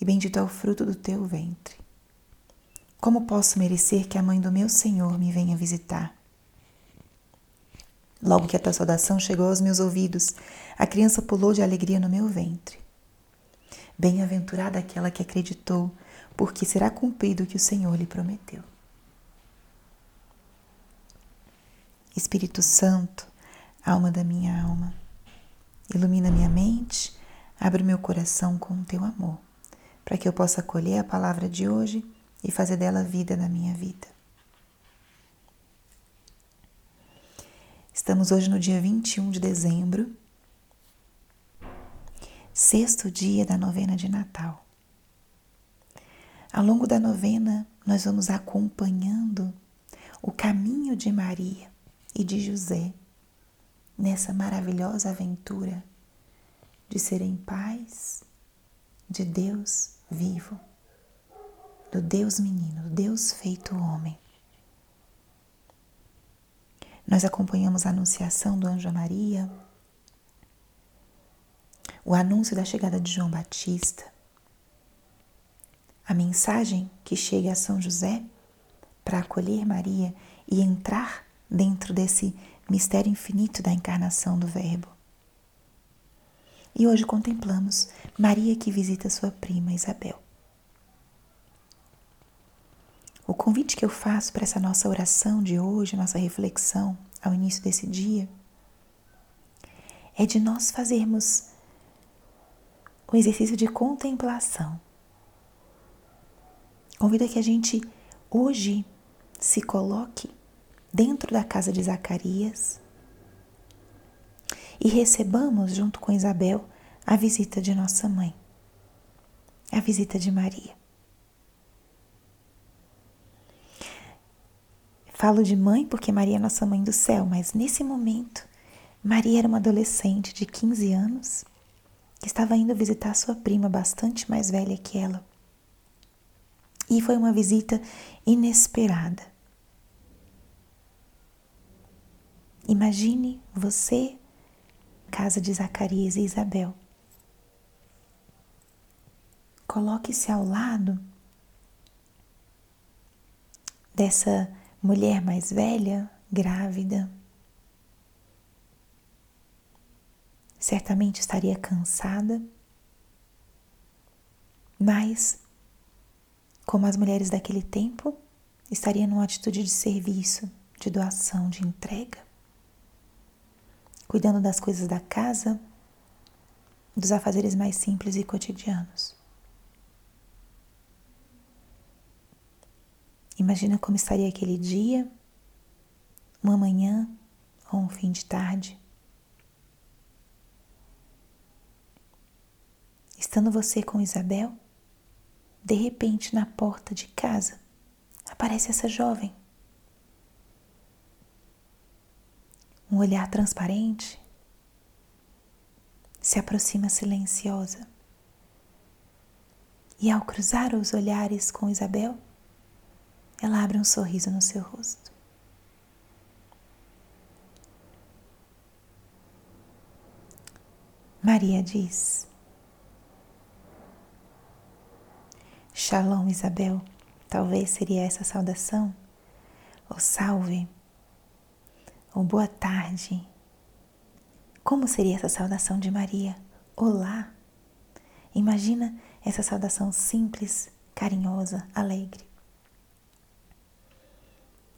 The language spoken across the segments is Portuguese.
e bendito é o fruto do teu ventre. Como posso merecer que a mãe do meu Senhor me venha visitar? Logo que a tua saudação chegou aos meus ouvidos, a criança pulou de alegria no meu ventre. Bem-aventurada aquela que acreditou, porque será cumprido o que o Senhor lhe prometeu. Espírito Santo, alma da minha alma, ilumina minha mente, abre meu coração com o teu amor, para que eu possa acolher a palavra de hoje e fazer dela vida na minha vida. Estamos hoje no dia 21 de dezembro, sexto dia da novena de Natal. Ao longo da novena, nós vamos acompanhando o caminho de Maria e de José nessa maravilhosa aventura de serem pais de Deus vivo, do Deus menino, do Deus feito homem. Nós acompanhamos a anunciação do anjo Maria, o anúncio da chegada de João Batista, a mensagem que chega a São José para acolher Maria e entrar dentro desse mistério infinito da encarnação do Verbo. E hoje contemplamos Maria que visita sua prima Isabel. O convite que eu faço para essa nossa oração de hoje, nossa reflexão ao início desse dia, é de nós fazermos o exercício de contemplação. Convido a que a gente hoje se coloque dentro da casa de Zacarias e recebamos, junto com Isabel, a visita de nossa mãe, a visita de Maria. Falo de mãe porque Maria é nossa mãe do céu, mas nesse momento, Maria era uma adolescente de 15 anos que estava indo visitar sua prima, bastante mais velha que ela. E foi uma visita inesperada. Imagine você, casa de Zacarias e Isabel. Coloque-se ao lado dessa mulher mais velha, grávida, certamente estaria cansada, mas, como as mulheres daquele tempo, estaria numa atitude de serviço, de doação, de entrega, cuidando das coisas da casa, dos afazeres mais simples e cotidianos. Imagina como estaria aquele dia, uma manhã ou um fim de tarde. Estando você com Isabel, de repente na porta de casa aparece essa jovem. Um olhar transparente se aproxima silenciosa. E ao cruzar os olhares com Isabel, ela abre um sorriso no seu rosto. Maria diz: Shalom, Isabel. Talvez seria essa saudação, ou salve, ou boa tarde. Como seria essa saudação de Maria? Olá. Imagina essa saudação simples, carinhosa, alegre.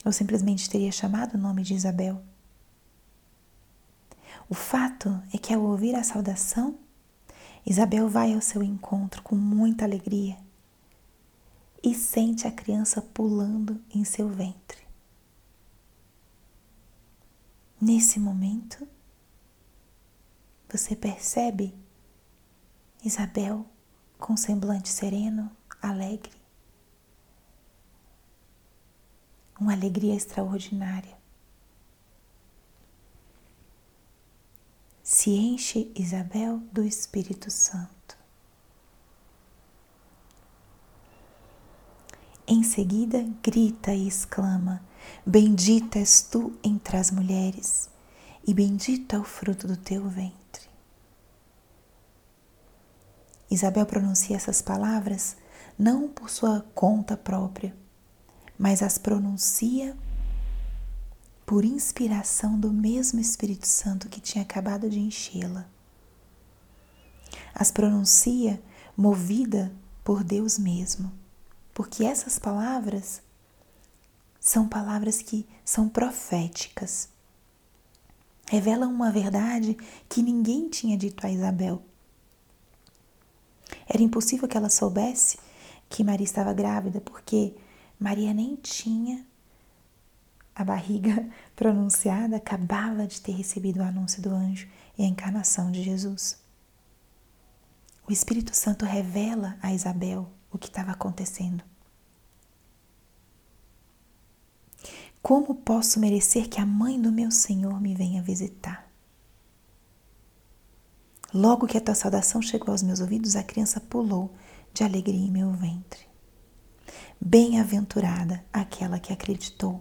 Ou simplesmente teria chamado o nome de Isabel. O fato é que ao ouvir a saudação, Isabel vai ao seu encontro com muita alegria e sente a criança pulando em seu ventre. Nesse momento, você percebe Isabel com semblante sereno, alegre, uma alegria extraordinária. Se enche Isabel do Espírito Santo. Em seguida, grita e exclama: Bendita és tu entre as mulheres, e bendito é o fruto do teu ventre. Isabel pronuncia essas palavras não por sua conta própria, mas as pronuncia por inspiração do mesmo Espírito Santo que tinha acabado de enchê-la. As pronuncia movida por Deus mesmo porque essas palavras são palavras que são proféticas. Revelam uma verdade que ninguém tinha dito a Isabel. Era impossível que ela soubesse que Maria estava grávida, porque Maria nem tinha a barriga pronunciada, acabava de ter recebido o anúncio do anjo e a encarnação de Jesus. O Espírito Santo revela a Isabel o que estava acontecendo. Como posso merecer que a mãe do meu Senhor me venha visitar? Logo que a tua saudação chegou aos meus ouvidos, a criança pulou de alegria em meu ventre. Bem-aventurada aquela que acreditou,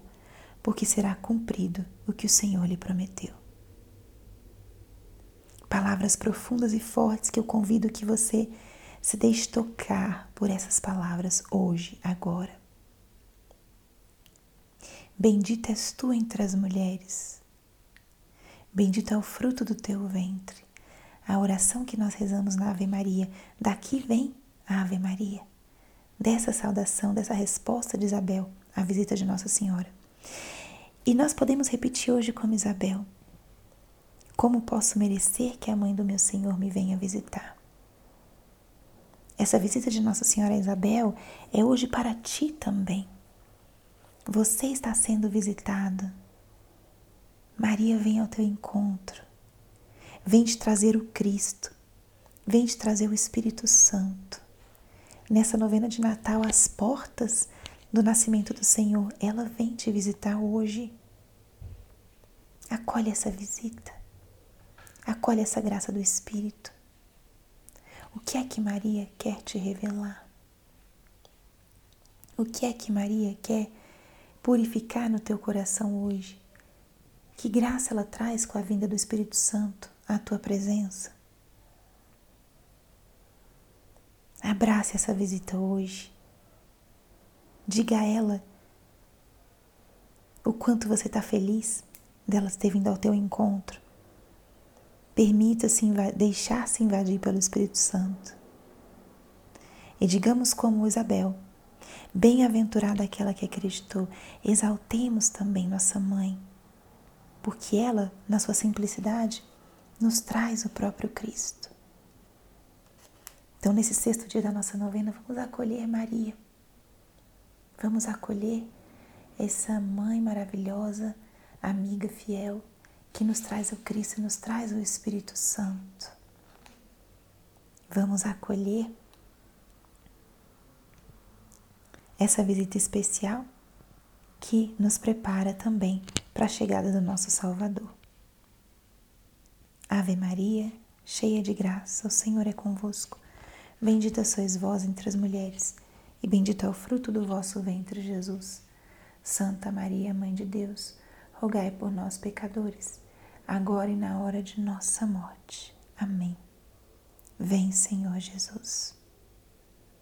porque será cumprido o que o Senhor lhe prometeu. Palavras profundas e fortes que eu convido que você se deixe tocar por essas palavras hoje, agora. Bendita és tu entre as mulheres. Bendito é o fruto do teu ventre. A oração que nós rezamos na Ave Maria, daqui vem a Ave Maria. Dessa saudação, dessa resposta de Isabel à visita de Nossa Senhora. E nós podemos repetir hoje como Isabel: Como posso merecer que a mãe do meu Senhor me venha visitar? Essa visita de Nossa Senhora Isabel é hoje para ti também. Você está sendo visitado. Maria vem ao teu encontro. Vem te trazer o Cristo. Vem te trazer o Espírito Santo. Nessa novena de Natal, às portas do nascimento do Senhor, ela vem te visitar hoje. Acolhe essa visita. Acolhe essa graça do Espírito. O que é que Maria quer te revelar? O que é que Maria quer purificar no teu coração hoje? Que graça ela traz com a vinda do Espírito Santo à tua presença? Abrace essa visita hoje. Diga a ela o quanto você está feliz dela ter vindo ao teu encontro. Permita-se deixar-se invadir pelo Espírito Santo. E digamos como Isabel, bem-aventurada aquela que acreditou, exaltemos também nossa mãe, porque ela, na sua simplicidade, nos traz o próprio Cristo. Então, nesse sexto dia da nossa novena, vamos acolher Maria. Vamos acolher essa mãe maravilhosa, amiga fiel, que nos traz o Cristo e nos traz o Espírito Santo. Vamos acolher essa visita especial que nos prepara também para a chegada do nosso Salvador. Ave Maria, cheia de graça, o Senhor é convosco. Bendita sois vós entre as mulheres, e bendito é o fruto do vosso ventre, Jesus. Santa Maria, Mãe de Deus, rogai por nós, pecadores, agora e na hora de nossa morte. Amém. Vem, Senhor Jesus.